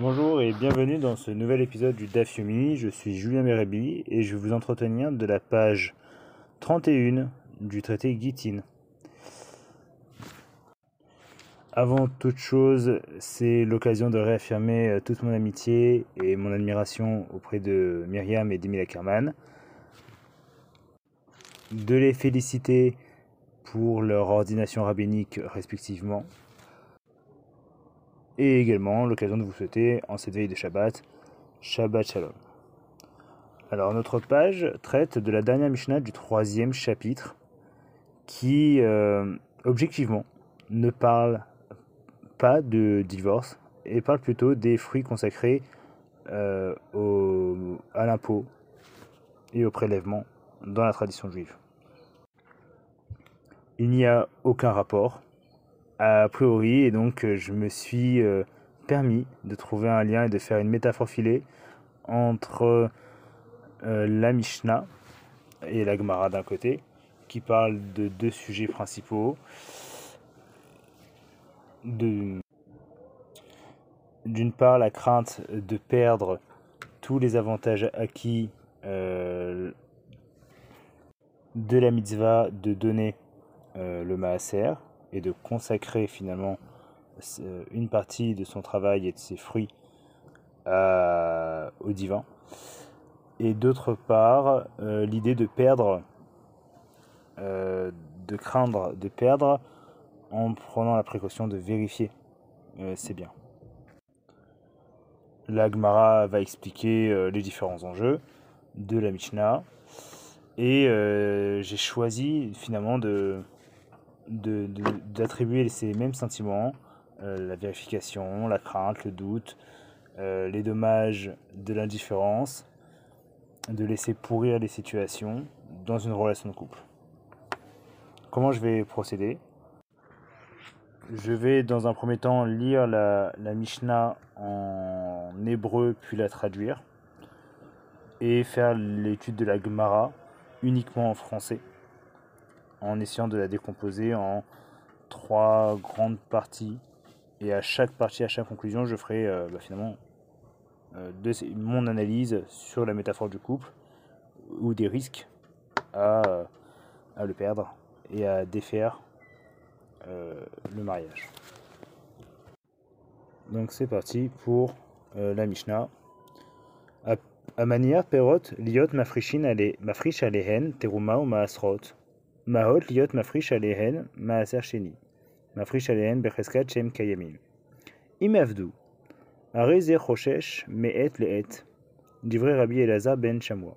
Bonjour et bienvenue dans ce nouvel épisode du DAF Yomi. Je suis Julien Merebi et je vais vous entretenir de la page 31 du traité Gittin. Avant toute chose, c'est l'occasion de réaffirmer euh, toute mon amitié et mon admiration auprès de Myriam et d'Emile Ackerman, de les féliciter pour leur ordination rabbinique respectivement, et également l'occasion de vous souhaiter en cette veille de Shabbat, Shabbat Shalom. Alors notre page traite de la dernière Mishnah du troisième chapitre qui, euh, objectivement, ne parle pas de divorce et parle plutôt des fruits consacrés euh, à l'impôt et au prélèvement dans la tradition juive. Il n'y a aucun rapport a priori et donc je me suis euh, permis de trouver un lien et de faire une métaphore filée entre euh, la Mishnah et la Gemara d'un côté qui parle de deux sujets principaux d'une part la crainte de perdre tous les avantages acquis euh, de la mitzvah de donner le maaser et de consacrer finalement une partie de son travail et de ses fruits au divin. Et d'autre part, euh, l'idée de perdre, euh, de craindre de perdre en prenant la précaution de vérifier euh, c'est bien. La Gemara va expliquer les différents enjeux de la Mishnah et j'ai choisi finalement de, d'attribuer ces mêmes sentiments, euh, la vérification, la crainte, le doute, euh, les dommages de l'indifférence, de laisser pourrir les situations dans une relation de couple. Comment je vais procéder? Je vais dans un premier temps lire la, la Mishnah en hébreu puis la traduire et faire l'étude de la Gemara uniquement en français en essayant de la décomposer en trois grandes parties. Et à chaque partie, à chaque conclusion, je ferai euh, bah, finalement euh, mon analyse sur la métaphore du couple ou des risques à, à le perdre et à défaire euh, le mariage. Donc c'est parti pour la Mishnah. À manière perot liot mafrishin mafrish alehen teruma ou maasrot Mahot liot mafrish alehen maaser sheni. Mafrish alehen becheskat shem kayamim. Imavdu. Areze choshesh me'et le'et. Divrei Rabbi Elazar ben Shamoua.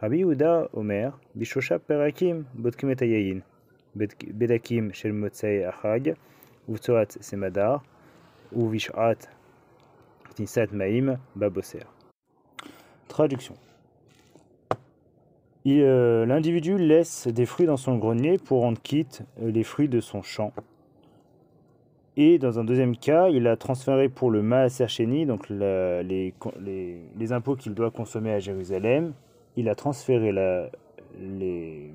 Rabbi Yehuda Omer, Bishosha Perakim, Botkim et Bedakim Shel Motsei Achag, Uvtsoat Semadar, Uvishat Knisat Maim, Baboser. Traduction euh, l'individu laisse des fruits dans son grenier pour rendre quitte euh, les fruits de son champ. Et dans un deuxième cas, il a transféré pour le Maaser Sheni, donc les, les, impôts qu'il doit consommer à Jérusalem, il a transféré les,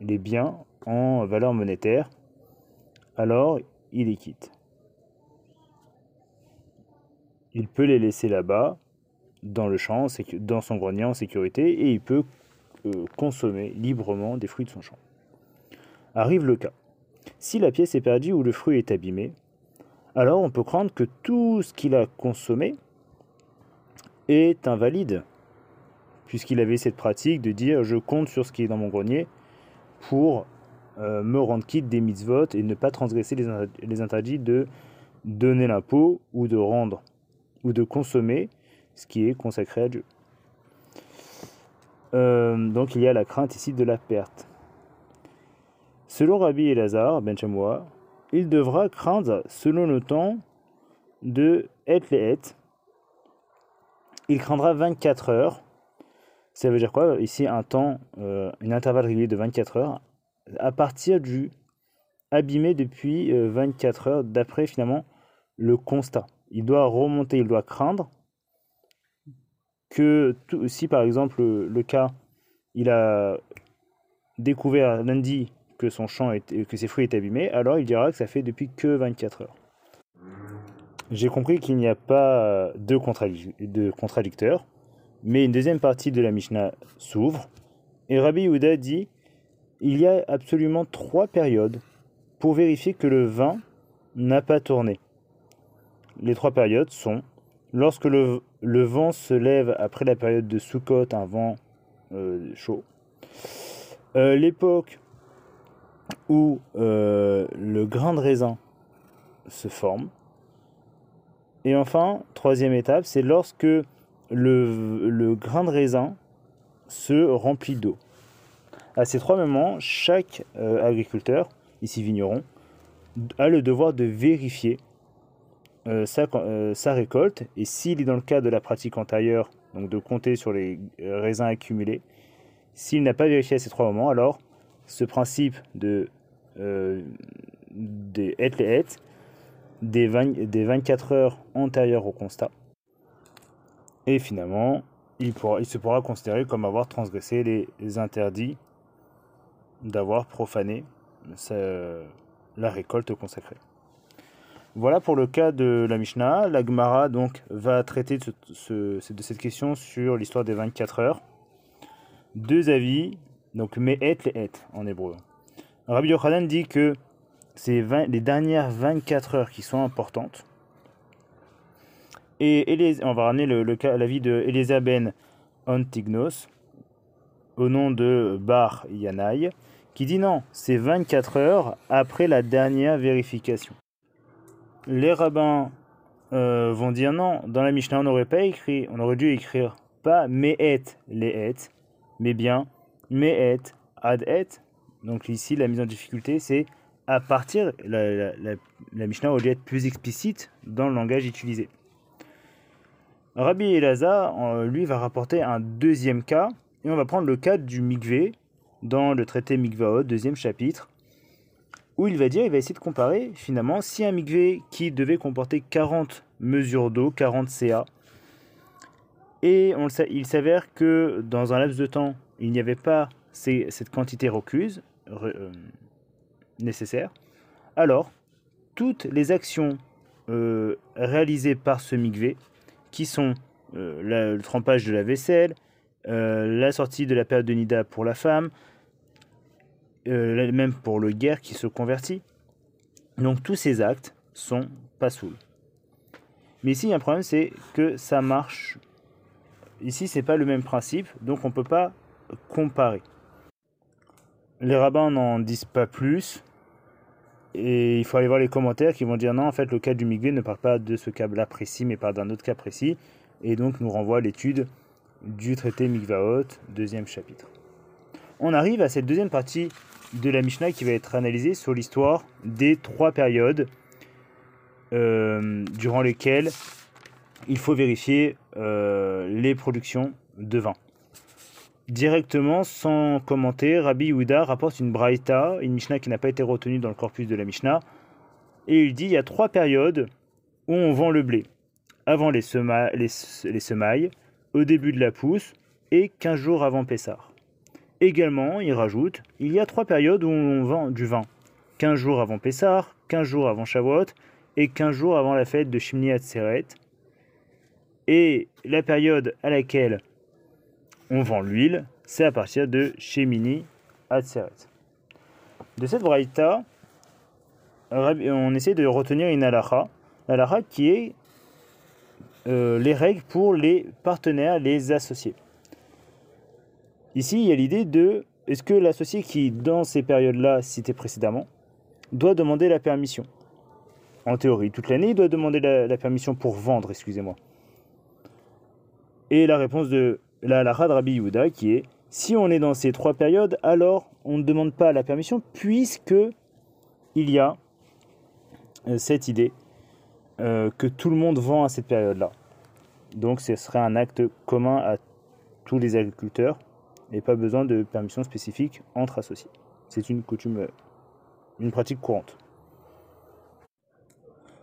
biens en valeur monétaire. Alors, il les quitte. Il peut les laisser là-bas, dans le champ, dans son grenier en sécurité, et il peut consommer librement des fruits de son champ. Arrive le cas. Si la pièce est perdue ou le fruit est abîmé, alors on peut craindre que tout ce qu'il a consommé est invalide, puisqu'il avait cette pratique de dire je compte sur ce qui est dans mon grenier pour euh, me rendre quitte des mitzvot et ne pas transgresser les, les interdits de donner l'impôt ou de rendre ou de consommer ce qui est consacré à Dieu. Euh, donc il y a la crainte ici de la perte. Selon Rabbi Elazar, Ben Chamoua, il devra craindre, selon le temps, de et les et. Il craindra 24 heures. Ça veut dire quoi? Ici, un temps, euh, un intervalle régulier de 24 heures, à partir du abîmé depuis 24 euh, heures, d'après finalement le constat. Il doit remonter, il doit craindre que si par exemple le cas, il a découvert lundi que son champ que ses fruits étaient abîmés, alors il dira que ça fait depuis que 24 heures. j'ai compris qu'il n'y a pas de, de contradicteurs, mais une deuxième partie de la Mishnah s'ouvre, et Rabbi Yehuda dit il y a absolument trois périodes pour vérifier que le vin n'a pas tourné. Les trois périodes sont lorsque le, vent se lève après la période de Sukkot, un vent euh, chaud, euh, l'époque où euh, le grain de raisin se forme, et enfin, troisième étape, c'est lorsque le, grain de raisin se remplit d'eau. À ces trois moments, chaque agriculteur, ici vigneron, a le devoir de vérifier euh, euh, sa, récolte. Et s'il est dans le cas de la pratique antérieure, donc de compter sur les euh, raisins accumulés, s'il n'a pas vérifié à ces trois moments, alors ce principe de des et les des, des 24 heures antérieures au constat, et finalement, il se pourra considérer comme avoir transgressé les, interdits d'avoir profané la récolte consacrée. Voilà pour le cas de la Mishnah. La Gemara donc va traiter de, cette question sur l'histoire des 24 heures. Deux avis, donc Me'et et en hébreu. Rabbi Yochanan dit que c'est les dernières 24 heures qui sont importantes. Et on va ramener le, l'avis de Eliezer ben Antignos, au nom de Bar Yanaï, qui dit non, c'est 24 heures après la dernière vérification les rabbins euh, vont dire non, dans la Mishnah on n'aurait pas écrit, on aurait dû écrire pas me'et les et, mais bien me'et ad et. Donc ici la mise en difficulté c'est à partir, la, la, Mishnah aurait dû être plus explicite dans le langage utilisé. Rabbi Elazar, lui, va rapporter un deuxième cas, et on va prendre le cas du mikvé dans le traité Mikvaot, deuxième chapitre, où il va dire, il va essayer de comparer finalement si un mikvé qui devait comporter 40 mesures d'eau, 40 CA, et il s'avère que dans un laps de temps, il n'y avait pas cette quantité recluse euh, nécessaire, alors toutes les actions euh, réalisées par ce mikvé, qui sont euh, le trempage de la vaisselle, la sortie de la période de Nida pour la femme, euh, même pour le guerre qui se convertit. Donc tous ces actes sont pas saouls. Mais ici, il y a un problème, c'est que ça marche. Ici, c'est pas le même principe, donc on peut pas comparer. Les rabbins n'en disent pas plus, et il faut aller voir les commentaires qui vont dire non, en fait, le cas du migvé ne parle pas de ce cas-là précis, mais parle d'un autre cas précis, et donc nous renvoie à l'étude du traité Mikvaot, deuxième chapitre. On arrive à cette deuxième partie de la Mishnah qui va être analysée sur l'histoire des trois périodes euh, durant lesquelles il faut vérifier euh, les productions de vin. Directement, sans commenter, Rabbi Yehuda rapporte une braïta, une Mishnah qui n'a pas été retenue dans le corpus de la Mishnah, et il dit il y a trois périodes où on vend le blé. Avant les, les, les semailles, au début de la pousse et 15 jours avant Pessah. Également, il rajoute, il y a trois périodes où on vend du vin. 15 jours avant Pessah, 15 jours avant Shavuot et 15 jours avant la fête de Shimni Atzeret. Et la période à laquelle on vend l'huile, c'est à partir de Shemini Atzeret. De cette braïta, on essaie de retenir une halakha, l'halakha qui est euh, les règles pour les partenaires, les associés. Ici, il y a l'idée de est-ce que l'associé qui, dans ces périodes-là citées précédemment, doit demander la permission? En théorie, toute l'année, il doit demander la, permission pour vendre, excusez-moi. Et la réponse de la halakha de Rabbi qui est si on est dans ces trois périodes, alors on ne demande pas la permission puisque il y a euh, cette idée euh, que tout le monde vend à cette période-là. Donc ce serait un acte commun à tous les agriculteurs et pas besoin de permission spécifique entre associés. C'est une coutume, euh, une pratique courante.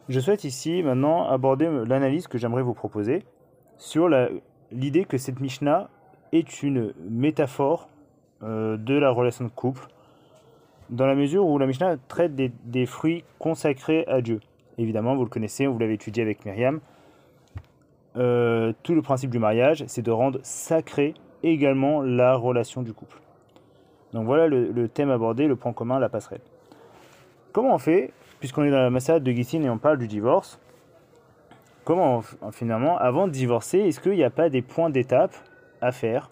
Je souhaite ici maintenant aborder l'analyse que j'aimerais vous proposer sur l'idée que cette Mishnah est une métaphore euh, de la relation de couple, dans la mesure où la Mishnah traite des, fruits consacrés à Dieu. évidemment, vous le connaissez, vous l'avez étudié avec Myriam. Euh, tout le principe du mariage, c'est de rendre sacré également la relation du couple. Donc voilà le, thème abordé, le point commun, la passerelle. Comment on fait, puisqu'on est dans la massade de Gittin et on parle du divorce, comment finalement, avant de divorcer, est-ce qu'il n'y a pas des points d'étape à faire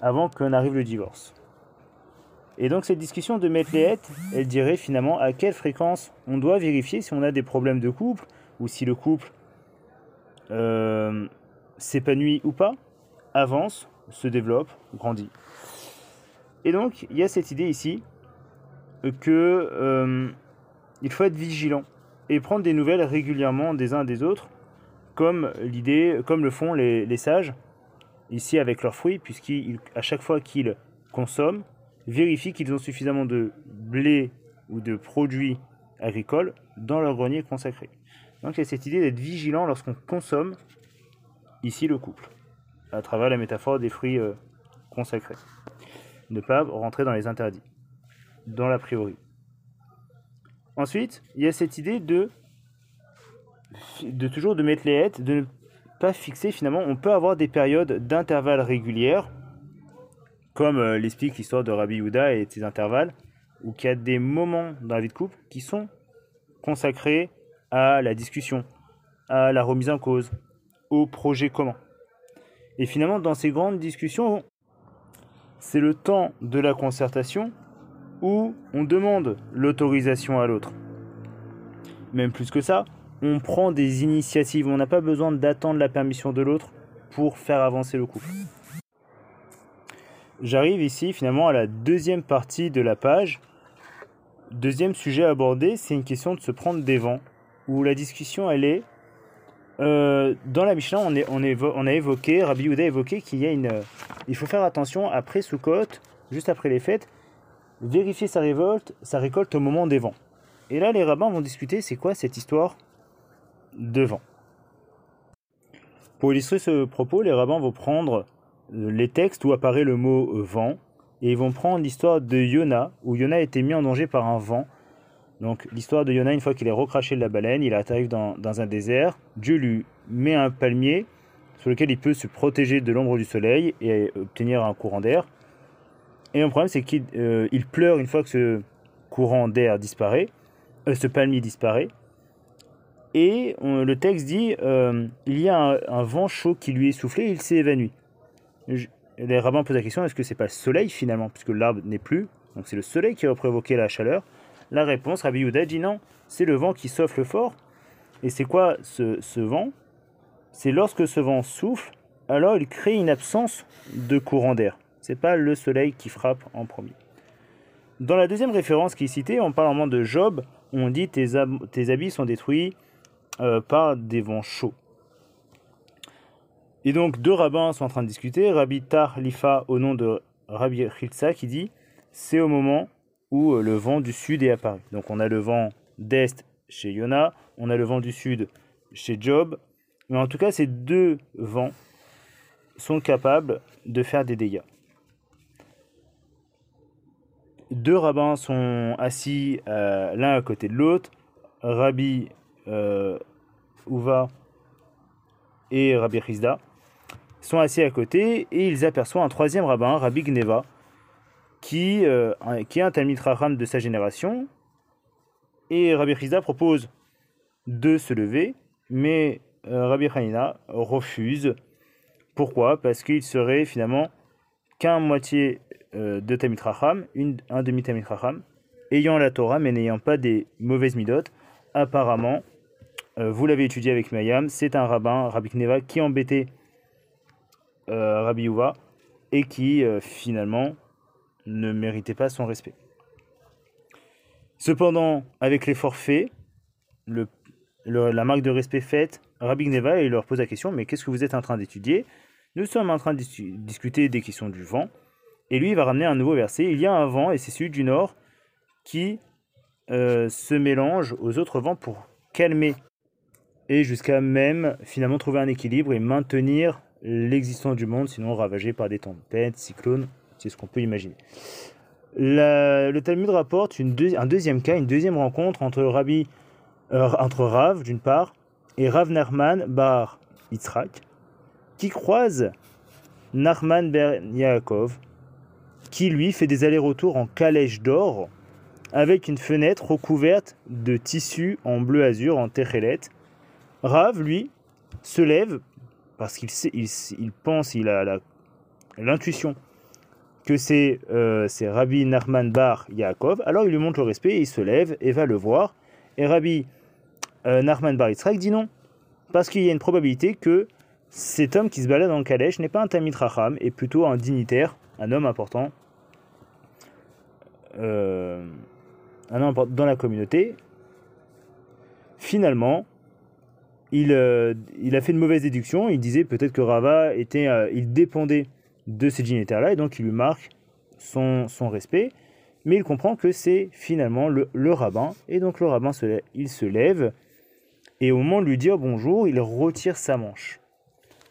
avant qu'on arrive le divorce? Et donc cette discussion de Metlehet, elle dirait finalement à quelle fréquence on doit vérifier si on a des problèmes de couple ou si le couple euh, s'épanouit ou pas, avance, se développe, grandit. Et donc, il y a cette idée ici que euh, il faut être vigilant et prendre des nouvelles régulièrement des uns des autres, comme l'idée, comme le font les, sages ici avec leurs fruits, puisqu'à chaque fois qu'ils consomment, vérifient qu'ils ont suffisamment de blé ou de produits agricoles dans leur grenier consacré. Donc il y a cette idée d'être vigilant lorsqu'on consomme ici le couple, à travers la métaphore des fruits euh, consacrés. Ne pas rentrer dans les interdits, dans l'a priori. Ensuite, il y a cette idée de, toujours de mettre les hêtes, de ne pas fixer finalement. On peut avoir des périodes d'intervalles régulières, comme euh, l'explique l'histoire de Rabbi Yehuda et ses intervalles, où il y a des moments dans la vie de couple qui sont consacrés à la discussion, à la remise en cause, au projet commun. Et finalement, dans ces grandes discussions, c'est le temps de la concertation où on demande l'autorisation à l'autre. Même plus que ça, on prend des initiatives, on n'a pas besoin d'attendre la permission de l'autre pour faire avancer le couple. J'arrive ici finalement à la deuxième partie de la page. Deuxième sujet abordé, c'est une question de se prendre des vents où la discussion elle est euh, dans la Mishnah, on, a évoqué, Rabbi Yehuda a évoqué qu'il y a une, il faut faire attention après Sukkot, juste après les fêtes, vérifier sa révolte, sa récolte au moment des vents. Et là, les rabbins vont discuter, c'est quoi cette histoire de vent? Pour illustrer ce propos, les rabbins vont prendre les textes où apparaît le mot vent, et ils vont prendre l'histoire de Yona, où Yona a été mis en danger par un vent, donc l'histoire de Yona, une fois qu'il est recraché de la baleine, il arrive dans, un désert, Dieu lui met un palmier sur lequel il peut se protéger de l'ombre du soleil et obtenir un courant d'air. Et le problème, c'est qu'il euh, pleure une fois que ce courant d'air disparaît, euh, ce palmier disparaît. Et le texte dit euh, il y a un, vent chaud qui lui est soufflé, il s'est évanoui. les rabbins posent la question est-ce que c'est pas le soleil finalement, puisque l'arbre n'est plus Donc c'est le soleil qui a provoqué la chaleur. La réponse, Rabbi Yehuda dit non, c'est le vent qui souffle fort. Et c'est quoi ce, vent? C'est lorsque ce vent souffle, alors il crée une absence de courant d'air. C'est pas le soleil qui frappe en premier. Dans la deuxième référence qui est citée, on parle moment de Job, on dit tes, tes habits sont détruits euh, par des vents chauds. Et donc deux rabbins sont en train de discuter. Rabbi Tar Lifa au nom de Rabbi Chilsa qui dit c'est au moment où euh, le vent du sud est apparu. Donc on a le vent d'est chez Yona, on a le vent du sud chez Job, mais en tout cas ces deux vents sont capables de faire des dégâts. Deux rabbins sont assis euh, l'un à côté de l'autre, Rabbi euh, Uva et Rabbi Rizda sont assis à côté et ils aperçoivent un troisième rabbin, Rabbi Gneva, qui, euh, qui est un Talmid Raham de sa génération. Et Rabbi Chizda propose de se lever, mais euh, Rabbi Hanina refuse. Pourquoi? Parce qu'il serait finalement qu'un moitié euh, de Talmid Raham, un demi Talmid Raham, ayant la Torah mais n'ayant pas des mauvaises midotes. Apparemment, vous l'avez étudié avec Mayam, c'est un rabbin, Rabbi Kneva, qui embêtait Rabbi Yuva et qui finalement ne méritait pas son respect. Cependant, avec les forfaits, le, la marque de respect faite, Rabbi Gneva il leur pose la question Mais qu'est-ce que vous êtes en train d'étudier? Nous sommes en train de discuter des questions du vent. Et lui, il va ramener un nouveau verset Il y a un vent, et c'est celui du nord, qui euh, se mélange aux autres vents pour calmer et jusqu'à même finalement trouver un équilibre et maintenir l'existence du monde, sinon ravagé par des tempêtes, cyclones c'est ce qu'on peut imaginer. le Talmud rapporte un deuxième cas, une deuxième rencontre entre Rabbi euh, entre Rav d'une part et Rav Nachman bar Yitzhak, qui croise Nachman Yaakov, qui lui fait des allers-retours en calèche d'or avec une fenêtre recouverte de tissu en bleu azur, en techelet. Rav, lui, se lève parce qu'il il, il, pense, il a l'intuition que c'est euh, Rabbi Nachman Bar Yaakov, alors il lui montre le respect, il se lève et va le voir. Et Rabbi euh, Nachman Bar Yitzhak dit non, parce qu'il y a une probabilité que cet homme qui se balade en Kadesh n'est pas un Tamit Racham, et plutôt un dignitaire, un homme important, euh, un homme dans la communauté. Finalement, il, euh, il, a fait une mauvaise déduction. Il disait peut-être que Rava était, il dépendait de ces dignitaires-là, et donc il lui marque son, respect. Mais il comprend que c'est finalement le, rabbin, et donc le rabbin se, il se lève, et au moment de lui dire bonjour, il retire sa manche.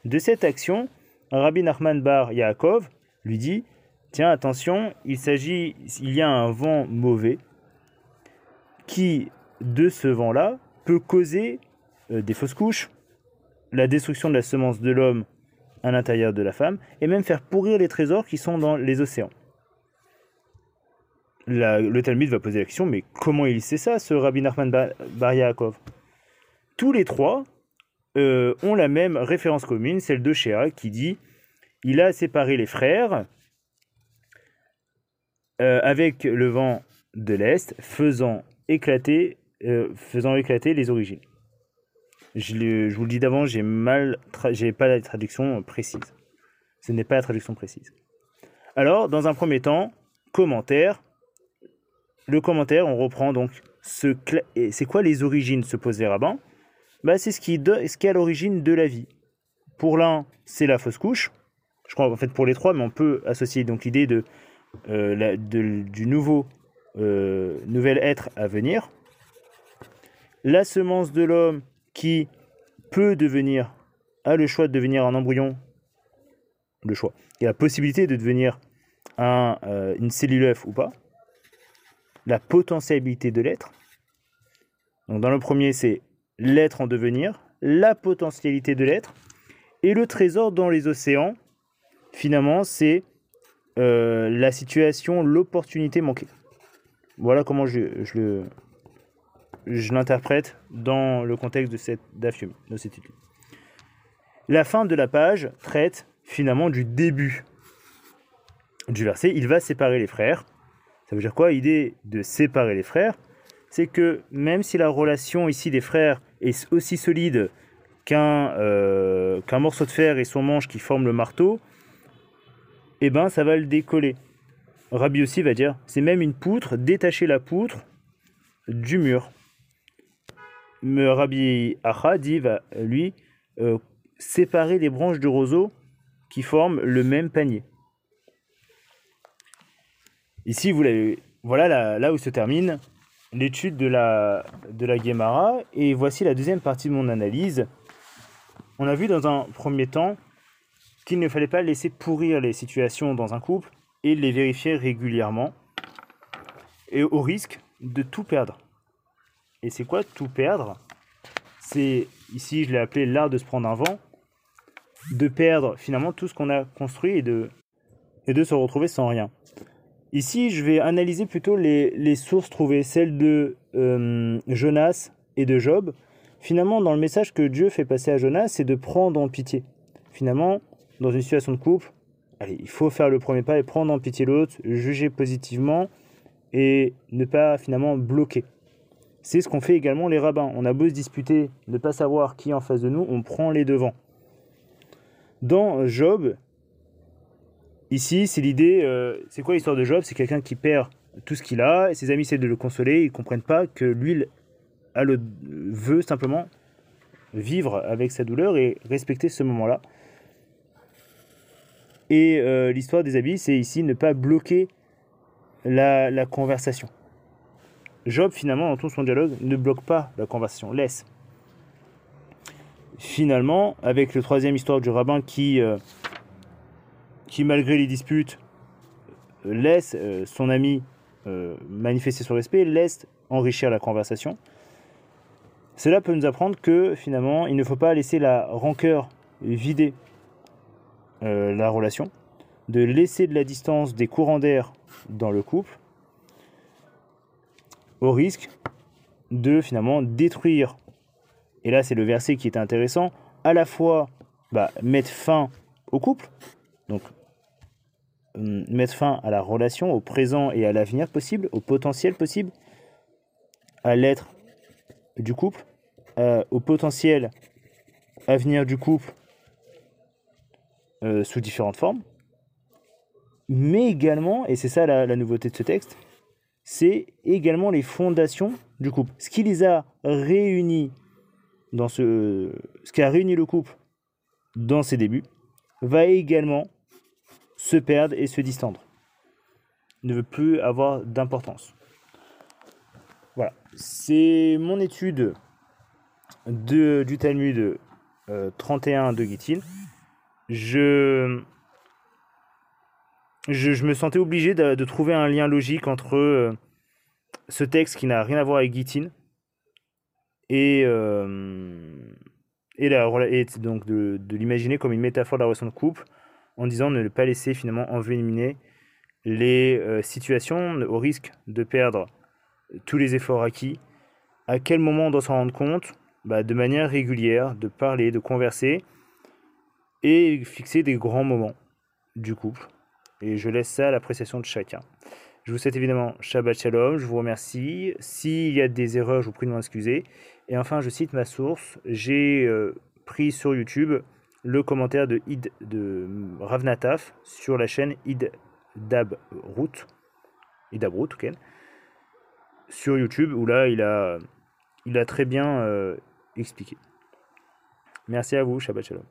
De cette action, Rabbi Nachman Bar Yaakov lui dit Tiens, attention, il s'agit, il y a un vent mauvais qui, de ce vent-là, peut causer euh, des fausses couches, la destruction de la semence de l'homme à l'intérieur de la femme, et même faire pourrir les trésors qui sont dans les océans. le Talmud va poser la question, mais comment il sait ça, ce Rabbi Nachman Bar Tous les trois euh, ont la même référence commune, celle de Shéa, qui dit il a séparé les frères euh, avec le vent de l'Est, faisant éclater, faisant éclater les origines. Je, vous le dis d'avant, j'ai mal, j'ai pas la traduction précise. Ce n'est pas la traduction précise. Alors, dans un premier temps, commentaire. Le commentaire, on reprend donc ce. C'est quoi les origines se poser rabbin bah, C'est ce qui, ce qui est à l'origine de la vie. Pour l'un, c'est la fausse couche. Je crois en fait pour les trois, mais on peut associer donc l'idée de, euh, du nouveau euh, nouvel être à venir. La semence de l'homme, qui peut devenir, a le choix de devenir un embryon, le choix, et la possibilité de devenir un, euh, une cellule œuf ou pas, la potentialité de l'être. Donc dans le premier, c'est l'être en devenir, la potentialité de l'être, et le trésor dans les océans, finalement, c'est euh, la situation, l'opportunité manquée. Voilà comment je, je le, je l'interprète dans le contexte de cette dafium, de cette étude. La fin de la page traite finalement du début du verset. Il va séparer les frères. Ça veut dire quoi? L'idée de séparer les frères, c'est que même si la relation ici des frères est aussi solide qu'un euh, morceau de fer et son manche qui forment le marteau, eh ben ça va le décoller. Rabbi aussi va dire, c'est même une poutre, détacher la poutre du mur. Rabbi Acha dit, va lui euh, séparer les branches de roseau qui forment le même panier. Ici, vous l'avez, voilà là, où se termine l'étude de la, de la Gemara. Et voici la deuxième partie de mon analyse. On a vu dans un premier temps qu'il ne fallait pas laisser pourrir les situations dans un couple et les vérifier régulièrement, et au risque de tout perdre. Et c'est quoi tout perdre? C'est, ici je l'ai appelé l'art de se prendre un vent, de perdre finalement tout ce qu'on a construit et de, se retrouver sans rien. Ici, je vais analyser plutôt les, les sources trouvées, celles de euh, Jonas et de Job. Finalement, dans le message que Dieu fait passer à Jonas, c'est de prendre en pitié. Finalement, dans une situation de couple, allez, il faut faire le premier pas et prendre en pitié l'autre, juger positivement et ne pas finalement bloquer. C'est ce qu'on fait également les rabbins. On a beau se disputer, ne pas savoir qui est en face de nous, on prend les devants. Dans Job, ici, c'est l'idée, euh, c'est quoi l'histoire de Job? C'est quelqu'un qui perd tout ce qu'il a, et ses amis essaient de le consoler, ils ne comprennent pas que lui a le, veut simplement vivre avec sa douleur et respecter ce moment-là. Et euh, l'histoire des habits, c'est ici ne pas bloquer la conversation. Job, finalement, dans tout son dialogue, ne bloque pas la conversation, laisse. Finalement, avec le troisième histoire du rabbin qui, euh, qui malgré les disputes, laisse euh, son ami euh, manifester son respect, laisse enrichir la conversation. Cela peut nous apprendre que finalement, il ne faut pas laisser la rancœur vider euh, la relation, de laisser de la distance des courants d'air dans le couple, au risque de finalement détruire, et là c'est le verset qui est intéressant, à la fois bah, mettre fin au couple, donc hum, mettre fin à la relation, au présent et à l'avenir possible, au potentiel possible, à l'être du couple, au potentiel avenir du couple euh, sous différentes formes, mais également, et c'est ça la nouveauté de ce texte, c'est également les fondations du couple. Ce qui les a réunis dans ce, ce qui a réuni le couple dans ses débuts, va également se perdre et se distendre. Ne veut plus avoir d'importance. Voilà. C'est mon étude de, du Talmud 31 euh, de Gittin. Je, je, me sentais obligé de, trouver un lien logique entre euh, ce texte qui n'a rien à voir avec Gittin et, euh, la, et donc de, de l'imaginer comme une métaphore de la relation de couple en disant ne pas laisser finalement envenimer les euh, situations au risque de perdre tous les efforts acquis. À quel moment on doit s'en rendre compte? Bah, De manière régulière, de parler, de converser et fixer des grands moments du couple. Et je laisse ça à l'appréciation de chacun. Je vous souhaite évidemment Shabbat Shalom, je vous remercie. S'il y a des erreurs, je vous prie de m'en excuser. Et enfin, je cite ma source. J'ai euh, pris sur YouTube le commentaire de, Id, de Ravnataf sur la chaîne Id Dab Root, Idab Root, ok, sur YouTube, où là, il a, il a très bien euh, expliqué. Merci à vous, Shabbat Shalom.